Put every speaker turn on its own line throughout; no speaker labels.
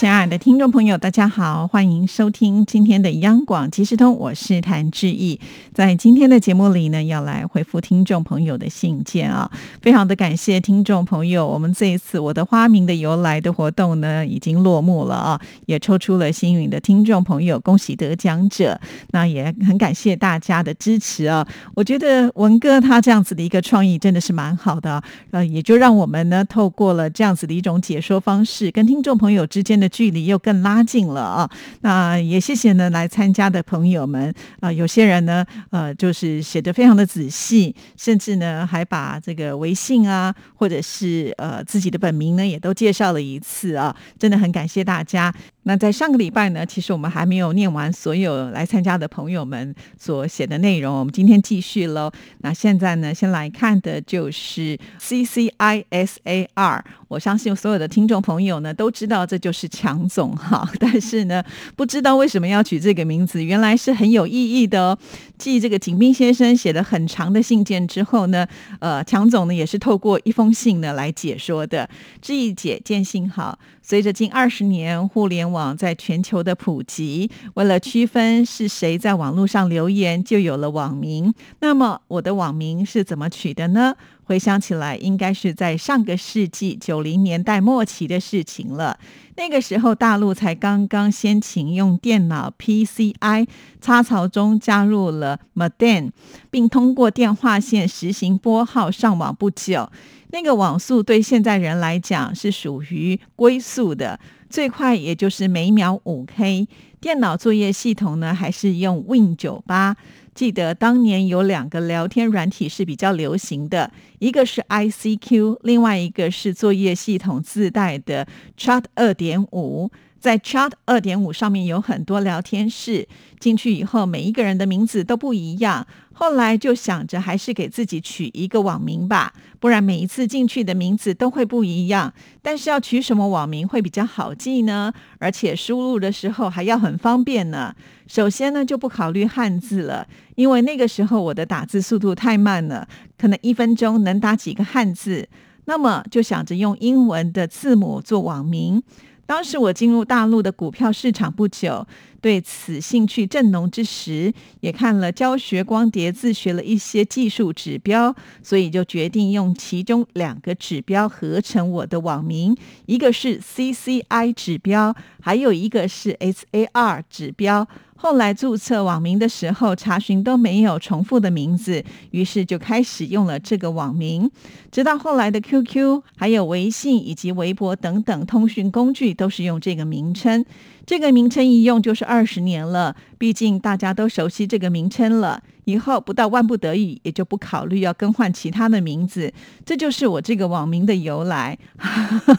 亲爱的听众朋友，大家好，欢迎收听今天的央广即时通，我是谭志毅。在今天的节目里呢，要来回复听众朋友的信件啊，非常的感谢听众朋友。我们这一次我的花名的由来的活动呢，已经落幕了啊，也抽出了幸运的听众朋友，恭喜得奖者。那也很感谢大家的支持啊。我觉得文哥他这样子的一个创意真的是蛮好的，呃，也就让我们呢透过了这样子的一种解说方式，跟听众朋友之间的。距离又更拉近了啊！那也谢谢呢来参加的朋友们啊，有些人呢呃就是写的非常的仔细，甚至呢还把这个微信啊或者是呃自己的本名呢也都介绍了一次啊，真的很感谢大家。那在上个礼拜呢，其实我们还没有念完所有来参加的朋友们所写的内容，我们今天继续喽。那现在呢，先来看的就是 C C I S A R。我相信所有的听众朋友呢都知道这就是强总哈，但是呢不知道为什么要取这个名字，原来是很有意义的哦。继这个景斌先生写的很长的信件之后呢，呃，强总呢也是透过一封信呢来解说的。志毅姐见信好。随着近二十年互联网在全球的普及，为了区分是谁在网络上留言，就有了网名。那么我的网名是怎么取的呢？回想起来，应该是在上个世纪九零年代末期的事情了。那个时候，大陆才刚刚先请用电脑 PCI 插槽中加入了 Modem，并通过电话线实行拨号上网不久。那个网速对现在人来讲是属于龟速的，最快也就是每秒五 K。电脑作业系统呢，还是用 Win 九八。记得当年有两个聊天软体是比较流行的，一个是 ICQ，另外一个是作业系统自带的 Chat 二点五。在 Chat 二点五上面有很多聊天室，进去以后每一个人的名字都不一样。后来就想着还是给自己取一个网名吧，不然每一次进去的名字都会不一样。但是要取什么网名会比较好记呢？而且输入的时候还要很方便呢。首先呢就不考虑汉字了，因为那个时候我的打字速度太慢了，可能一分钟能打几个汉字。那么就想着用英文的字母做网名。当时我进入大陆的股票市场不久，对此兴趣正浓之时，也看了教学光碟，自学了一些技术指标，所以就决定用其中两个指标合成我的网名，一个是 CCI 指标，还有一个是 SAR 指标。后来注册网名的时候，查询都没有重复的名字，于是就开始用了这个网名。直到后来的 QQ、还有微信以及微博等等通讯工具，都是用这个名称。这个名称一用就是二十年了，毕竟大家都熟悉这个名称了。以后不到万不得已，也就不考虑要更换其他的名字。这就是我这个网名的由来。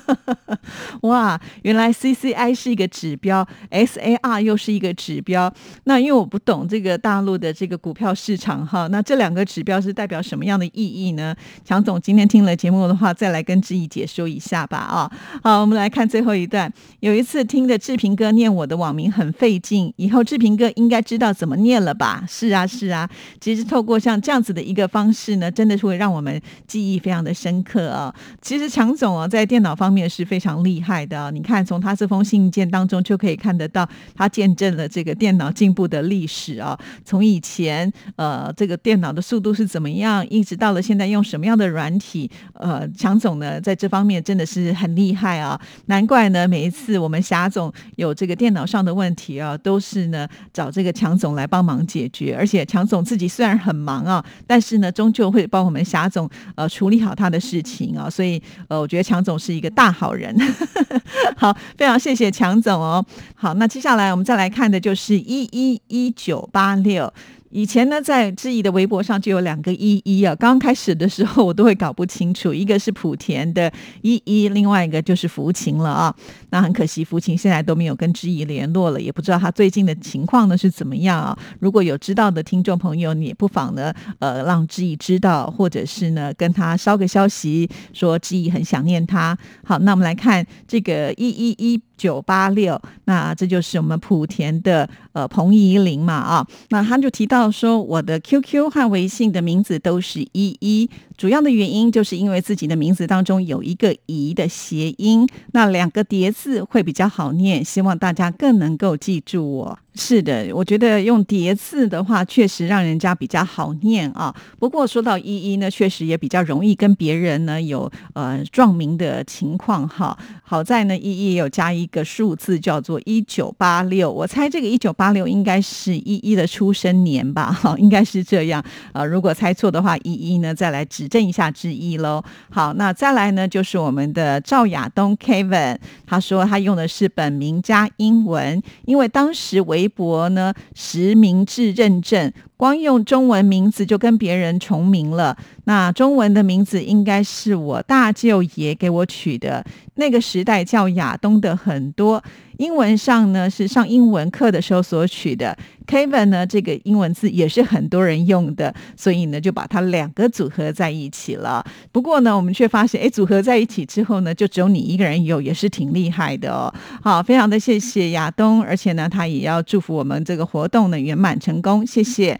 哇，原来 CCI 是一个指标，SAR 又是一个指标。那因为我不懂这个大陆的这个股票市场哈，那这两个指标是代表什么样的意义呢？强总今天听了节目的话，再来跟志毅解说一下吧。啊，好，我们来看最后一段。有一次听的志平哥念我的网名很费劲，以后志平哥应该知道怎么念了吧？是啊，是啊。其实透过像这样子的一个方式呢，真的是会让我们记忆非常的深刻啊。其实强总哦，在电脑方面是非常厉害的啊。你看，从他这封信件当中就可以看得到，他见证了这个电脑进步的历史啊。从以前呃，这个电脑的速度是怎么样，一直到了现在用什么样的软体，呃，强总呢在这方面真的是很厉害啊。难怪呢，每一次我们霞总有这个电脑上的问题啊，都是呢找这个强总来帮忙解决，而且强总。自己虽然很忙啊，但是呢，终究会帮我们霞总呃处理好他的事情啊，所以呃，我觉得强总是一个大好人。好，非常谢谢强总哦。好，那接下来我们再来看的就是一一一九八六。以前呢，在知怡的微博上就有两个依依啊，刚开始的时候我都会搞不清楚，一个是莆田的依依，另外一个就是福琴了啊。那很可惜，福琴现在都没有跟知怡联络了，也不知道他最近的情况呢是怎么样啊。如果有知道的听众朋友，你不妨呢，呃，让知怡知道，或者是呢跟他捎个消息，说知怡很想念他。好，那我们来看这个一一一。九八六，那这就是我们莆田的呃彭怡玲嘛啊，那他就提到说，我的 QQ 和微信的名字都是一一，主要的原因就是因为自己的名字当中有一个怡的谐音，那两个叠字会比较好念，希望大家更能够记住我。是的，我觉得用叠字的话，确实让人家比较好念啊。不过说到一一呢，确实也比较容易跟别人呢有呃撞名的情况哈。好在呢，一一有加一个数字叫做一九八六，我猜这个一九八六应该是一一的出生年吧，哈，应该是这样啊。如果猜错的话，一一呢再来指正一下之意喽。好，那再来呢就是我们的赵亚东 Kevin，他说他用的是本名加英文，因为当时微博呢实名制认证，光用中文名字就跟别人重名了。那中文的名字应该是我大舅爷给我取的，那个时代叫亚东的很多。英文上呢是上英文课的时候所取的，Kevin 呢这个英文字也是很多人用的，所以呢就把它两个组合在一起了。不过呢，我们却发现，哎，组合在一起之后呢，就只有你一个人有，也是挺厉害的哦。好，非常的谢谢亚东，而且呢，他也要祝福我们这个活动呢圆满成功，谢谢。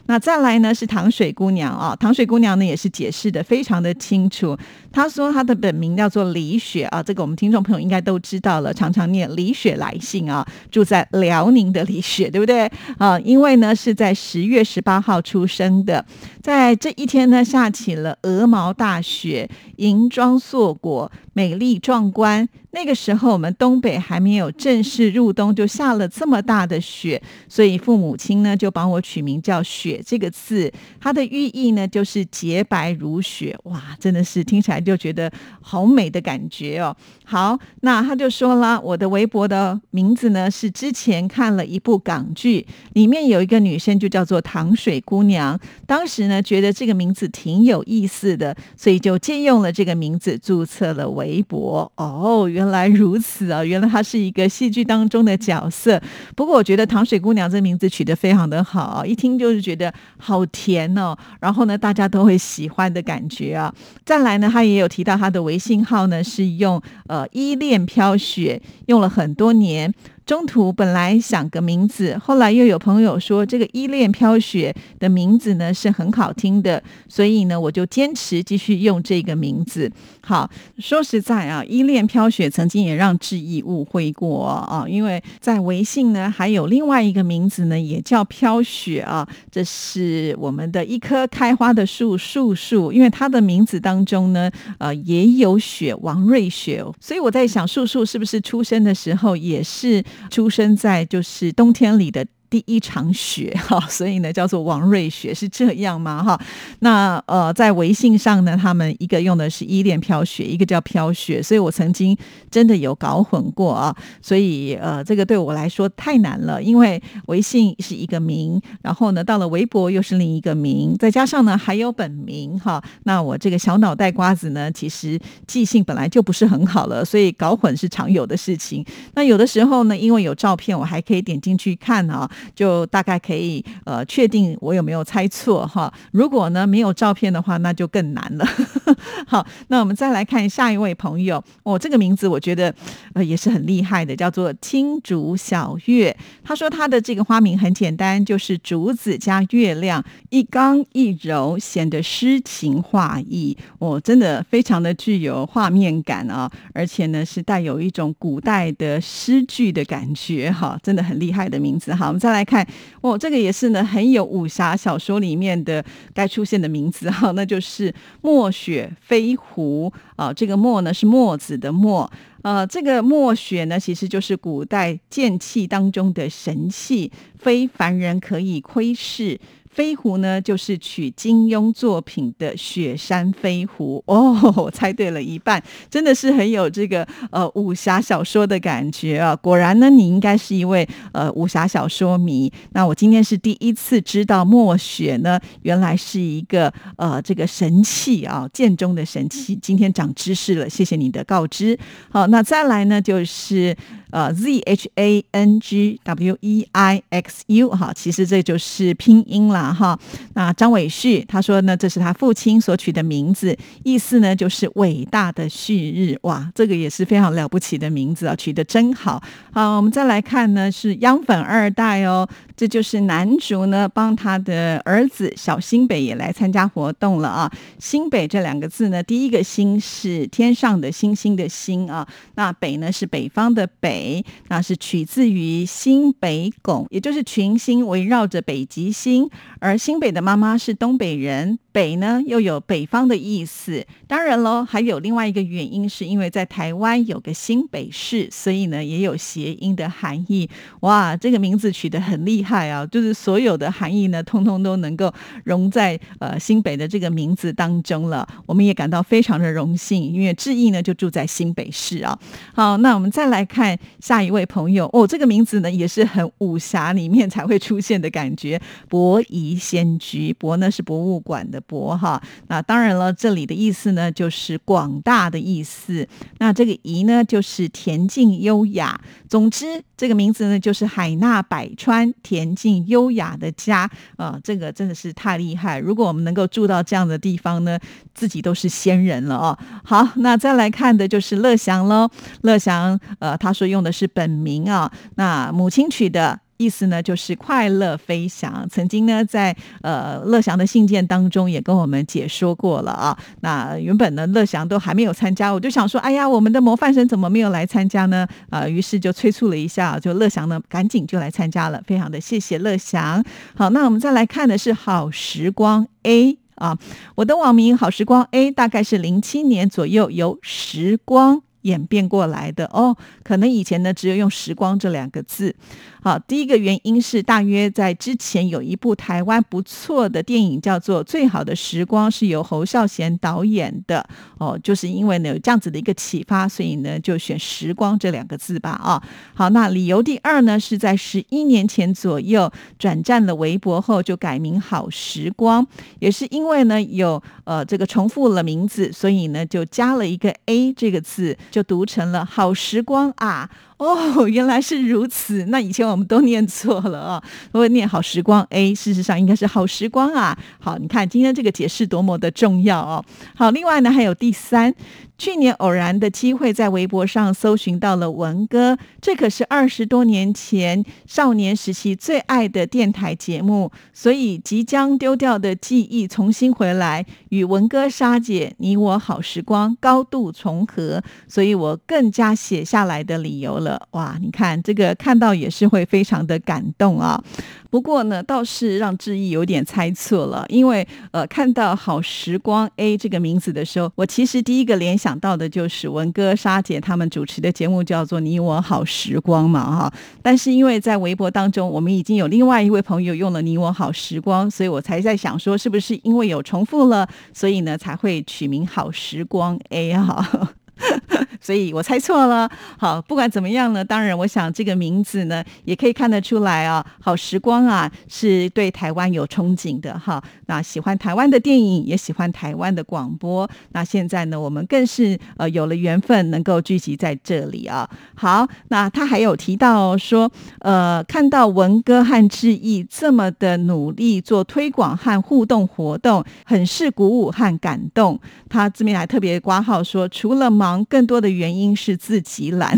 那再来呢是糖水姑娘啊，糖水姑娘呢也是解释的非常的清楚。她说她的本名叫做李雪啊，这个我们听众朋友应该都知道了，常常念李雪来信啊，住在辽宁的李雪，对不对啊？因为呢是在十月十八号出生的，在这一天呢下起了鹅毛大雪，银装硕果，美丽壮观。那个时候我们东北还没有正式入冬，就下了这么大的雪，所以父母亲呢就帮我取名叫雪这个字，它的寓意呢就是洁白如雪，哇，真的是听起来就觉得好美的感觉哦。好，那他就说了，我的微博的名字呢是之前看了一部港剧，里面有一个女生就叫做糖水姑娘，当时呢觉得这个名字挺有意思的，所以就借用了这个名字注册了微博。哦，原。来如此啊！原来她是一个戏剧当中的角色。不过我觉得糖水姑娘这名字取得非常的好，一听就是觉得好甜哦。然后呢，大家都会喜欢的感觉啊。再来呢，他也有提到他的微信号呢是用呃依恋飘雪，用了很多年。中途本来想个名字，后来又有朋友说这个依恋飘雪的名字呢是很好听的，所以呢我就坚持继续用这个名字。好，说实在啊，依恋飘雪曾经也让志毅误会过啊，因为在微信呢还有另外一个名字呢也叫飘雪啊，这是我们的一棵开花的树树树，因为它的名字当中呢呃也有雪王瑞雪，所以我在想树树是不是出生的时候也是。出生在就是冬天里的。第一场雪 哈，所以呢叫做王瑞雪是这样吗哈？那呃在微信上呢，他们一个用的是依恋飘雪，一个叫飘雪，所以我曾经真的有搞混过啊。所以呃这个对我来说太难了，因为微信是一个名，然后呢到了微博又是另一个名，再加上呢还有本名哈。那我这个小脑袋瓜子呢，其实记性本来就不是很好了，所以搞混是常有的事情。那有的时候呢，因为有照片，我还可以点进去看啊。就大概可以呃确定我有没有猜错哈。如果呢没有照片的话，那就更难了。好，那我们再来看下一位朋友哦，这个名字我觉得呃也是很厉害的，叫做青竹小月。他说他的这个花名很简单，就是竹子加月亮，一刚一柔，显得诗情画意。哦，真的非常的具有画面感啊，而且呢是带有一种古代的诗句的感觉哈，真的很厉害的名字。好，我们再。来看哦，这个也是呢，很有武侠小说里面的该出现的名字哈，那就是墨雪飞狐啊。这个墨呢是墨子的墨，呃，这个墨雪呢其实就是古代剑气当中的神器，非凡人可以窥视。飞狐呢，就是取金庸作品的雪山飞狐哦，我猜对了一半，真的是很有这个呃武侠小说的感觉啊！果然呢，你应该是一位呃武侠小说迷。那我今天是第一次知道墨雪呢，原来是一个呃这个神器啊，剑中的神器。今天长知识了，谢谢你的告知。好，那再来呢，就是呃 Z H A N G W E I X U 哈，其实这就是拼音了。哈，那张伟旭他说呢，这是他父亲所取的名字，意思呢就是伟大的旭日。哇，这个也是非常了不起的名字啊，取得真好。好，我们再来看呢，是央粉二代哦，这就是男主呢帮他的儿子小新北也来参加活动了啊。新北这两个字呢，第一个新是天上的星星的星啊，那北呢是北方的北，那是取自于新北拱，也就是群星围绕着北极星。而新北的妈妈是东北人。北呢又有北方的意思，当然喽，还有另外一个原因，是因为在台湾有个新北市，所以呢也有谐音的含义。哇，这个名字取得很厉害啊！就是所有的含义呢，通通都能够融在呃新北的这个名字当中了。我们也感到非常的荣幸，因为志毅呢就住在新北市啊。好，那我们再来看下一位朋友哦，这个名字呢也是很武侠里面才会出现的感觉，博夷仙居。博呢是博物馆的。博哈，那当然了，这里的意思呢就是广大的意思。那这个怡呢就是恬静优雅。总之，这个名字呢就是海纳百川、恬静优雅的家啊。这个真的是太厉害！如果我们能够住到这样的地方呢，自己都是仙人了哦。好，那再来看的就是乐祥喽。乐祥，呃，他说用的是本名啊。那母亲取的。意思呢，就是快乐飞翔。曾经呢，在呃乐祥的信件当中也跟我们解说过了啊。那原本呢，乐祥都还没有参加，我就想说，哎呀，我们的模范生怎么没有来参加呢？啊，于是就催促了一下，就乐祥呢，赶紧就来参加了。非常的谢谢乐祥。好，那我们再来看的是好时光 A 啊，我的网名好时光 A 大概是零七年左右由时光。演变过来的哦，可能以前呢只有用“时光”这两个字。好，第一个原因是大约在之前有一部台湾不错的电影叫做《最好的时光》，是由侯孝贤导演的哦。就是因为呢有这样子的一个启发，所以呢就选“时光”这两个字吧。啊，好，那理由第二呢是在十一年前左右转战了微博后就改名“好时光”，也是因为呢有呃这个重复了名字，所以呢就加了一个 “a” 这个字。就读成了好时光啊！哦，原来是如此。那以前我们都念错了啊，如果念好时光 A，事实上应该是好时光啊。好，你看今天这个解释多么的重要哦。好，另外呢还有第三。去年偶然的机会，在微博上搜寻到了文哥，这可是二十多年前少年时期最爱的电台节目，所以即将丢掉的记忆重新回来，与文哥、沙姐你我好时光高度重合，所以我更加写下来的理由了。哇，你看这个看到也是会非常的感动啊。不过呢，倒是让志毅有点猜错了，因为呃，看到好时光 A 这个名字的时候，我其实第一个联想到的就是文哥、沙姐他们主持的节目叫做《你我好时光》嘛，哈。但是因为在微博当中，我们已经有另外一位朋友用了《你我好时光》，所以我才在想说，是不是因为有重复了，所以呢才会取名好时光 A 哈。所以我猜错了。好，不管怎么样呢，当然，我想这个名字呢，也可以看得出来啊。好时光啊，是对台湾有憧憬的哈。那喜欢台湾的电影，也喜欢台湾的广播。那现在呢，我们更是呃有了缘分，能够聚集在这里啊。好，那他还有提到说，呃，看到文哥和志毅这么的努力做推广和互动活动，很是鼓舞和感动。他这边还特别挂号说，除了忙。更多的原因是自己懒。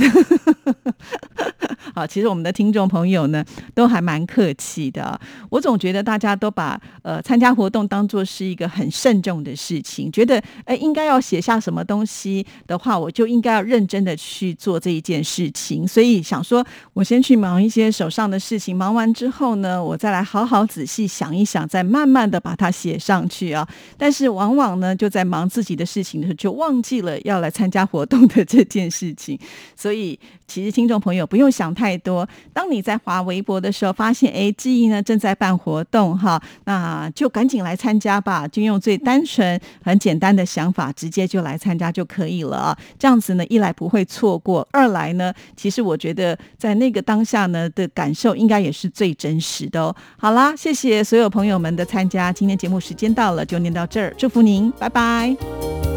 好，其实我们的听众朋友呢，都还蛮客气的。我总觉得大家都把呃参加活动当做是一个很慎重的事情，觉得哎应该要写下什么东西的话，我就应该要认真的去做这一件事情。所以想说，我先去忙一些手上的事情，忙完之后呢，我再来好好仔细想一想，再慢慢的把它写上去啊。但是往往呢，就在忙自己的事情的时候，就忘记了要来参加活动的这件事情。所以其实听众朋友不用想太多，当你在划微博的时候，发现哎，志毅呢正在办活动哈，那就赶紧来参加吧，就用最单纯、很简单的想法，直接就来参加就可以了。这样子呢，一来不会错过，二来呢，其实我觉得在那个当下呢的感受，应该也是最真实的哦。好啦，谢谢所有朋友们的参加，今天节目时间到了，就念到这儿，祝福您，拜拜。